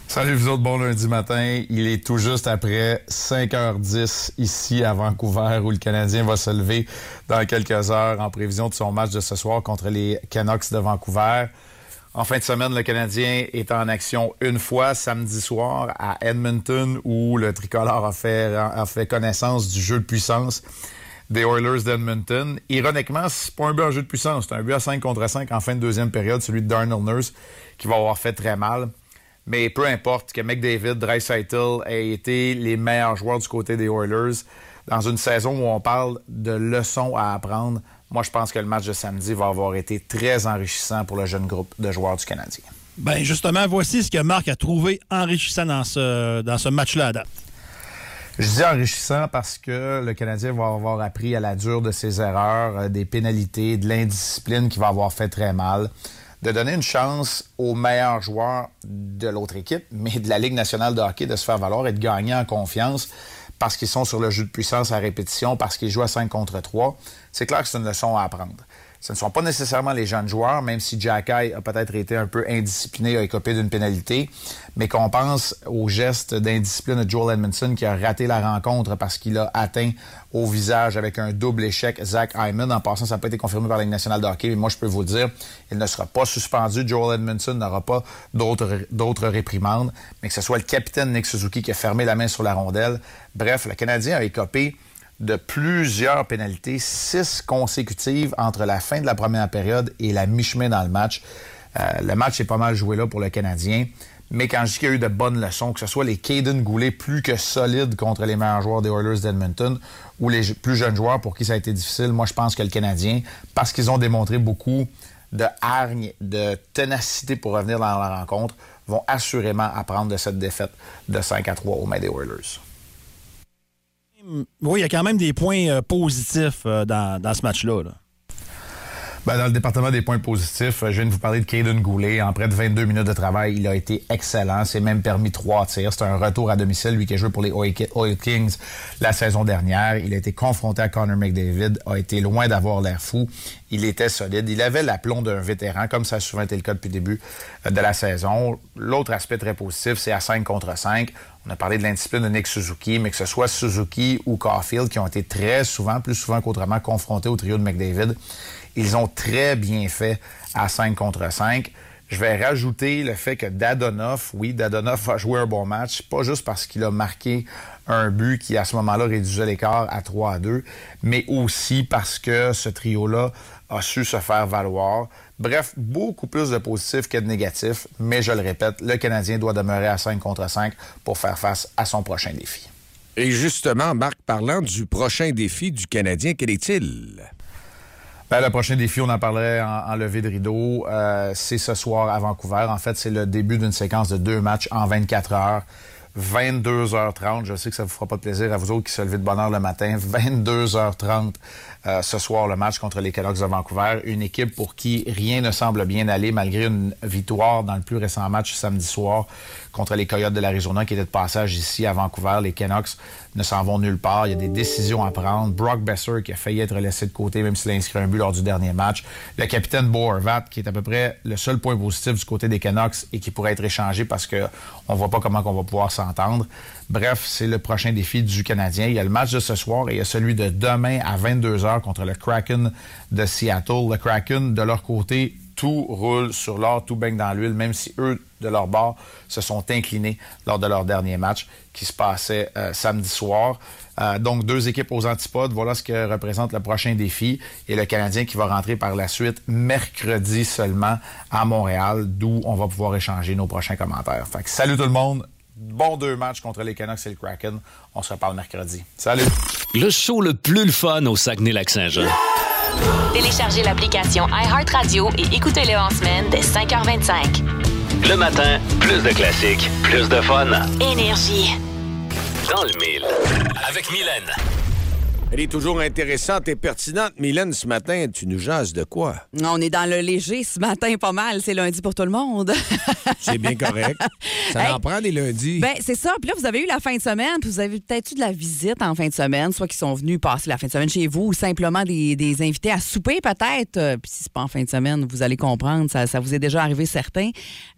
Salut vous autres, bon lundi matin. Il est tout juste après 5h10 ici à Vancouver où le Canadien va se lever dans quelques heures en prévision de son match de ce soir contre les Canucks de Vancouver. En fin de semaine, le Canadien est en action une fois samedi soir à Edmonton où le tricolore a fait, connaissance du jeu de puissance des Oilers d'Edmonton. Ironiquement, c'est pas un but en jeu de puissance, c'est un but à 5 contre 5 en fin de deuxième période, celui de Darnell Nurse qui va avoir fait très mal. Mais peu importe que McDavid, Dreisaitl aient été les meilleurs joueurs du côté des Oilers dans une saison où on parle de leçons à apprendre. Moi, je pense que le match de samedi va avoir été très enrichissant pour le jeune groupe de joueurs du Canadien. Ben justement, voici ce que Marc a trouvé enrichissant dans ce, dans ce match-là à date. Je dis enrichissant parce que le Canadien va avoir appris à la dure de ses erreurs, euh, des pénalités, de l'indiscipline qui va avoir fait très mal, de donner une chance aux meilleurs joueurs de l'autre équipe, mais de la Ligue nationale de hockey de se faire valoir et de gagner en confiance parce qu'ils sont sur le jeu de puissance à répétition, parce qu'ils jouent à 5 contre 3. C'est clair que c'est une leçon à apprendre. Ce ne sont pas nécessairement les jeunes joueurs, même si Jacky a peut-être été un peu indiscipliné, a écopé d'une pénalité, mais qu'on pense au geste d'indiscipline de Joel Edmondson qui a raté la rencontre parce qu'il a atteint au visage avec un double échec Zach Hyman. En passant, ça n'a pas été confirmé par la Ligue nationale de mais moi, je peux vous dire, il ne sera pas suspendu. Joel Edmondson n'aura pas d'autres réprimandes, mais que ce soit le capitaine Nick Suzuki qui a fermé la main sur la rondelle. Bref, le Canadien a écopé de plusieurs pénalités, six consécutives entre la fin de la première période et la mi-chemin dans le match. Euh, le match est pas mal joué là pour le Canadien. Mais quand je dis qu'il y a eu de bonnes leçons, que ce soit les Caden Goulet plus que solides contre les meilleurs joueurs des Oilers d'Edmonton ou les plus jeunes joueurs pour qui ça a été difficile, moi je pense que le Canadien, parce qu'ils ont démontré beaucoup de hargne, de ténacité pour revenir dans la rencontre, vont assurément apprendre de cette défaite de 5 à 3 aux mains des Oilers. Oui, il y a quand même des points euh, positifs euh, dans, ce match-là. là. Ben, dans le département des points positifs, euh, je viens de vous parler de Caden Goulet. En près de 22 minutes de travail, il a été excellent. C'est même permis trois tirs. C'est un retour à domicile, lui qui a joué pour les Oil Kings la saison dernière. Il a été confronté à Connor McDavid, a été loin d'avoir l'air fou. Il était solide. Il avait l'aplomb d'un vétéran, comme ça a souvent été le cas depuis le début euh, de la saison. L'autre aspect très positif, c'est à 5 contre 5. On a parlé de l'indiscipline de Nick Suzuki, mais que ce soit Suzuki ou Caulfield qui ont été très souvent, plus souvent qu'autrement, confrontés au trio de McDavid. Ils ont très bien fait à 5 contre 5. Je vais rajouter le fait que Dadonoff, oui, Dadonoff a joué un bon match, pas juste parce qu'il a marqué un but qui, à ce moment-là, réduisait l'écart à 3 à 2, mais aussi parce que ce trio-là a su se faire valoir. Bref, beaucoup plus de positifs que de négatifs, mais je le répète, le Canadien doit demeurer à 5 contre 5 pour faire face à son prochain défi. Et justement, Marc, parlant du prochain défi du Canadien, quel est-il? Ben, le prochain défi, on en parlait en, en levée de rideau, euh, c'est ce soir à Vancouver. En fait, c'est le début d'une séquence de deux matchs en 24 heures. 22h30. Je sais que ça vous fera pas plaisir à vous autres qui se levez de bonne heure le matin. 22h30 euh, ce soir, le match contre les Canucks de Vancouver. Une équipe pour qui rien ne semble bien aller malgré une victoire dans le plus récent match samedi soir contre les Coyotes de l'Arizona qui était de passage ici à Vancouver. Les Canucks ne s'en vont nulle part. Il y a des décisions à prendre. Brock Besser qui a failli être laissé de côté même s'il a inscrit un but lors du dernier match. Le capitaine Bo Horvat qui est à peu près le seul point positif du côté des Canucks et qui pourrait être échangé parce que on voit pas comment on va pouvoir s'entendre. Bref, c'est le prochain défi du Canadien. Il y a le match de ce soir et il y a celui de demain à 22h contre le Kraken de Seattle. Le Kraken, de leur côté, tout roule sur l'or, tout baigne dans l'huile, même si eux, de leur bord, se sont inclinés lors de leur dernier match qui se passait euh, samedi soir. Euh, donc, deux équipes aux antipodes. Voilà ce que représente le prochain défi. Et le Canadien qui va rentrer par la suite mercredi seulement à Montréal, d'où on va pouvoir échanger nos prochains commentaires. Fait que salut tout le monde. Bon deux matchs contre les Canucks et le Kraken. On se reparle mercredi. Salut! Le show le plus le fun au Saguenay-Lac-Saint-Jean. Téléchargez l'application iHeartRadio et écoutez-le en semaine dès 5h25. Le matin, plus de classiques, plus de fun. Énergie. Dans le mille. Avec Mylène. Elle est toujours intéressante et pertinente. Mylène, ce matin, tu nous jases de quoi? On est dans le léger ce matin, pas mal. C'est lundi pour tout le monde. C'est bien correct. Ça Hey. en prend des lundis. Ben, c'est ça. Puis là, vous avez eu la fin de semaine, puis vous avez peut-être eu de la visite en fin de semaine, soit qui sont venus passer la fin de semaine chez vous, ou simplement des, des invités à souper, peut-être. Euh, Puis si c'est pas en fin de semaine, vous allez comprendre, ça, ça vous est déjà arrivé certain,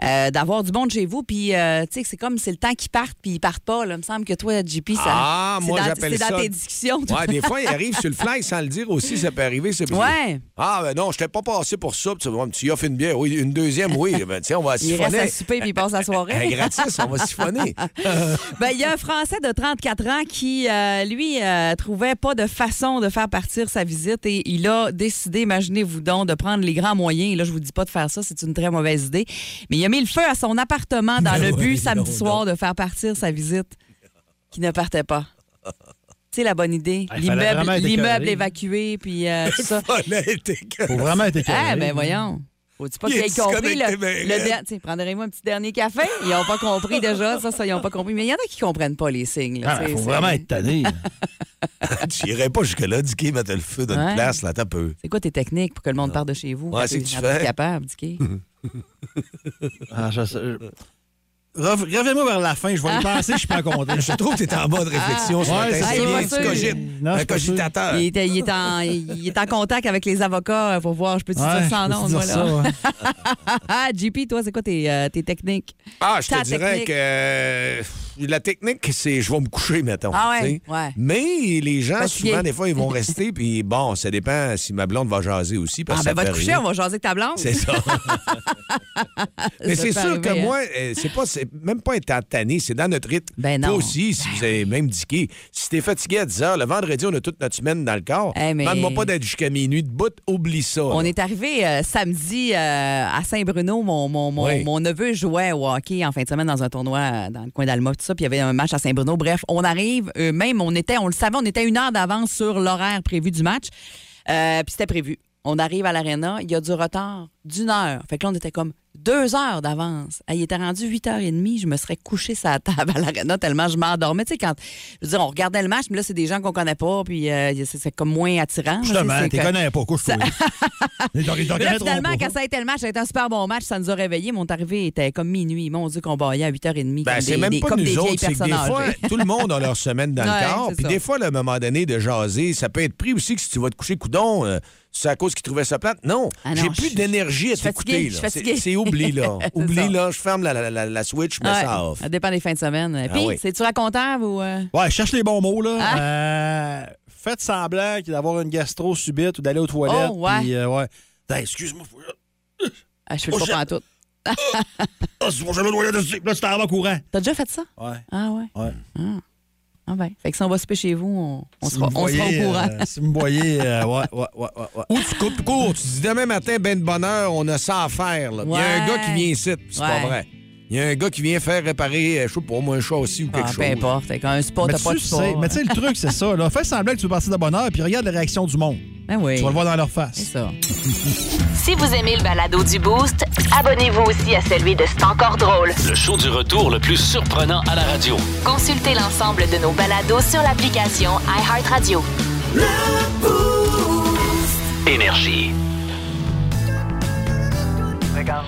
euh, d'avoir du monde chez vous. Puis, euh, tu sais, c'est comme c'est le temps qu'ils partent, puis ils partent pas. Là. Il me semble que toi, JP, ça, Ah, c'est dans, ça... dans tes discussions. toi. Ouais, des fois, il arrive sur le fly sans le dire aussi, ça peut arriver. c'est Ouais. Ah, ben non, je t'ai pas passé pour ça. Tu vas- tu y offres une bière. Oui, une deuxième, oui. Ben, tiens, on va Il reste siphonner. à souper, puis il passe la soirée. Gratis, on va siphonner. Ben, il y a un Français de 34 ans qui, euh, lui, euh, trouvait pas de façon de faire partir sa visite et il a décidé, imaginez-vous donc, de prendre les grands moyens. Et là, je vous dis pas de faire ça, c'est une très mauvaise idée. Mais il a mis le feu à son appartement dans Ben le but samedi non, soir de faire partir sa visite qui ne partait pas. Tu sais, la bonne idée. Ah, il L'immeuble évacué, puis euh, tout ça. Fallait être écœuré. Faut vraiment être écœuré. Ah, ben voyons. Faut-tu pas Il qu'ils aient compris le, le raide. der- Tiens, prendrez-moi un petit dernier café? Ils n'ont pas compris déjà, ça, ça, ils n'ont pas compris. Mais il y en a qui comprennent pas les signes. là. Ah, faut c'est- vraiment être tanné. tu irais pas jusque-là, Dicky, mettre le feu dans Ouais. une place, là, t'as peu. C'est quoi tes techniques pour que le monde parte de chez vous? Ouais, c'est que tu fais. capable, Dicky? Ah, je sais- Rev- Revenez-moi vers la fin, je vais y penser, je suis pas content. Je trouve que t'es en mode réflexion ce Ouais, matin. c'est bien, Ah, il est tu cogites. Non, Un cogitateur. Il est, il est en, il est en contact avec les avocats pour voir, je peux te Ouais, dire sans nom, moi, ça, là. ouais. Ah, JP, toi, c'est quoi tes, euh, tes techniques? Ah, je te dirais technique. que euh, la technique, c'est je vais me coucher, mettons. Ah ouais, tu. Mais les gens, souvent, des fois, ils vont rester, puis bon, ça dépend si ma blonde va jaser aussi. Parce Ah, ben, va te coucher, on va jaser avec ta blonde. C'est ça. Mais c'est sûr que hein. moi, euh, c'est pas, c'est même pas étant tanné, c'est dans notre rythme. Ben Toi non. aussi, si vous avez même diqué, si t'es fatigué à 10 heures, le vendredi, on a toute notre semaine dans le corps. Eh, mais- Demande-moi pas d'être jusqu'à minuit de bout, oublie ça. On là. est arrivé euh, samedi euh, à Saint-Bruno. Mon, mon, mon, Oui. mon neveu jouait au hockey en fin de semaine dans un tournoi euh, dans le coin d'Alma, tout ça. Puis il y avait un match à Saint-Bruno. Bref, on arrive, même, on était, on le savait, on était une heure d'avance sur l'horaire prévu du match. Puis c'était prévu. On arrive à l'aréna, il y a du retard d'une heure. Fait que là, on était comme deux heures d'avance. Il était rendu 8h30, je me serais couché sa table à l'aréna tellement je m'endormais. Tu sais, quand, je veux dire, on regardait le match, mais là, c'est des gens qu'on connaît pas, puis euh, c'est comme moins attirant. Justement, que- connais pas, là, reconnaîtront finalement, quand ça a été le match, ça a été un super bon match, ça nous a réveillés. Mon arrivée était comme minuit. Mon Dieu, qu'on baillait à 8h30. Ben, comme c'est des, même des- pas comme nous des autres, c'est que des fois, tout le monde a leur semaine dans Ouais, le corps. Puis ça. des fois, à un moment donné, de jaser, ça peut être pris aussi que si tu vas te coucher coudon, euh, c'est à cause qu'il trouvait ça plate? Non, Ah non, j'ai plus d'énergie à je suis fatiguée, t'écouter. C'est c'est oubli, là. C'est oublie, ça. là. Je ferme la, la, la- la switch, je mets Ouais, ça off. ça dépend des fins de semaine. Ah Puis, oui. c'est-tu racontable ou. euh? Ouais, cherche les bons mots, là. Ah. Euh, faites semblant d'avoir une gastro subite ou d'aller aux toilettes. Oh, ouais. puis, euh, ouais. Excuse-moi. faut- Ah, je fais le Oh, pas. Ah, c'est bon, j'avais le toilette dessus. Là, tu t'en vas courant. T'as déjà fait ça? Ouais. Ah, ouais. Ouais. Ah. Ben. Fait que si on va souper chez vous, on, on Si sera, vous on sera voyez, au courant. euh, si vous me voyez, euh, ouais, ouais, ouais. Ou tu coupes court, tu dis demain matin, ben de bonne heure, on a ça à faire. Il y a un gars qui vient ici, c'est pas vrai. Il y a un gars qui vient faire réparer, euh, je sais pas, moi, un châssis ou quelque Ah, chose. peu importe. Fait qu'un spa, Mais t'as pas de spa. mais tu sais, le truc, c'est ça. Là. Fais semblant que tu veux partir de bonne heure, puis regarde la réaction du monde. Ben oui. Tu vas le voir dans leur C'est face. ça. Si vous aimez le balado du Boost, abonnez-vous aussi à celui de C'est encore drôle. Le show du retour le plus surprenant à la radio. Consultez l'ensemble de nos balados sur l'application iHeartRadio. Énergie. Alors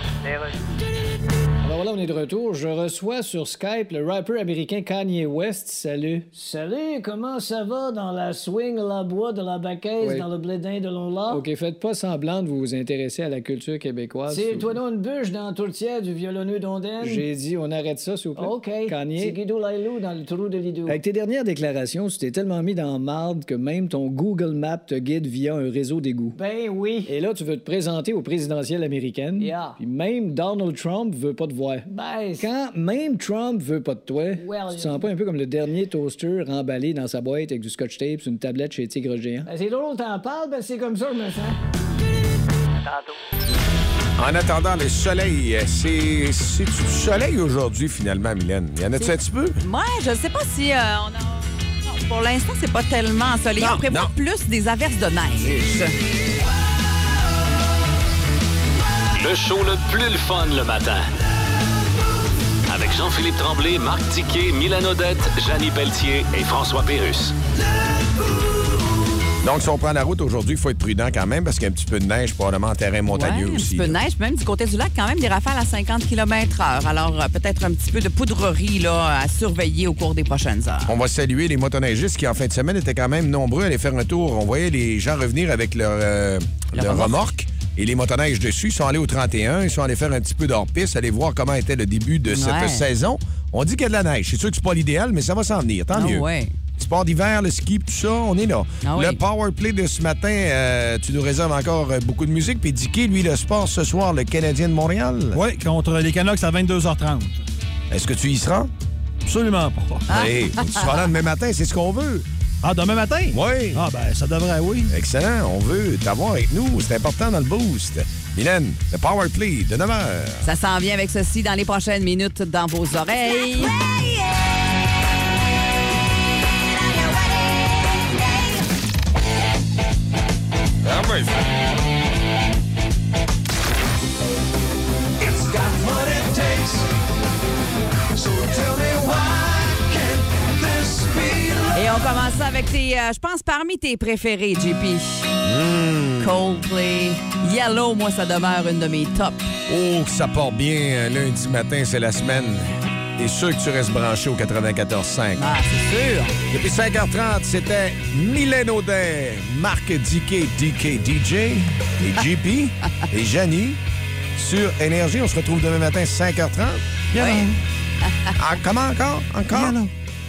voilà, on est de retour. Je reçois sur Skype le rappeur américain Kanye West. Salut. Salut, comment ça va dans la swing, la bois, de la baquaise, Oui. dans le blédin de Lola? OK, faites pas semblant de vous intéresser à la culture québécoise. C'est toi donc une bûche dans la tourtière du violonneux d'Ondaine? J'ai dit, on arrête ça, s'il vous plaît. OK. Kanye. C'est Guido Lailou dans le trou de Lido. Avec tes dernières déclarations, tu t'es tellement mis dans marde que même ton Google Maps te guide via un réseau d'égouts. Ben oui. Et là, tu veux te présenter aux présidentielles américaines. Yeah. Puis même Donald Trump veut pas te voir. Ben, Quand même Trump veut pas de toi, Well, tu te sens pas un peu comme le dernier toaster emballé dans sa boîte avec du scotch tape sur une tablette chez Tigre Géant? ben, c'est drôle, t'en parles, ben c'est comme ça que je me sens. En attendant le soleil, euh, c'est c'est du soleil aujourd'hui finalement, Mylène? Y en a-tu un petit peu? Moi, je sais pas si euh, on a. non, pour l'instant, c'est pas tellement ensoleillé. On prévoit non. plus des averses de neige. Le show le plus le fun le matin. Avec Jean-Philippe Tremblay, Marc Tiquet, Milan Odette, Janine Pelletier et François Pérus. Donc, si on prend la route aujourd'hui, il faut être prudent quand même parce qu'il y a un petit peu de neige, probablement en terrain montagneux Ouais, un aussi. petit peu de neige, même du côté du lac, quand même des rafales à 50 km/h. Alors, euh, peut-être un petit peu de poudrerie là, à surveiller au cours des prochaines heures. On va saluer les motoneigistes qui, en fin de semaine, étaient quand même nombreux à aller faire un tour. On voyait les gens revenir avec leur, euh, Le leur remorque. remorque et les motoneiges dessus. Ils sont allés au 31. Ils sont allés faire un petit peu d'hors-piste, aller voir comment était le début de cette Ouais. saison. On dit qu'il y a de la neige. C'est sûr que c'est pas l'idéal, mais ça va s'en venir. Tant Ah mieux. ouais. Sport d'hiver, le ski, tout ça, on est là. Ah le power play de ce matin, euh, tu nous réserves encore euh, beaucoup de musique. Puis Dicky, lui, le sport ce soir, le Canadien de Montréal. Oui, contre les Canucks à 22h30. Est-ce que tu y seras? Absolument pas. Hey, tu seras là demain matin, c'est ce qu'on veut. Ah, demain matin? Oui. Ah, ben, ça devrait, oui. Excellent, on veut t'avoir avec nous. C'est important dans le boost. Mylène, le power play de 9 h. Ça s'en vient avec ceci dans les prochaines minutes dans vos oreilles. On commence ça avec tes, euh, je pense, parmi tes préférés, JP. Coldplay. Yellow, moi, ça demeure une de mes tops. Oh, que ça part bien. euh, Lundi matin, c'est la semaine. T'es sûr que tu restes branché au 94.5. Ah, c'est sûr. Depuis 5h30, c'était Mylène Audet, Marc Diquet, DK DJ, et JP, et Janie sur Énergie. On se retrouve demain matin, 5h30. Yellow. Ah, comment encore? Encore?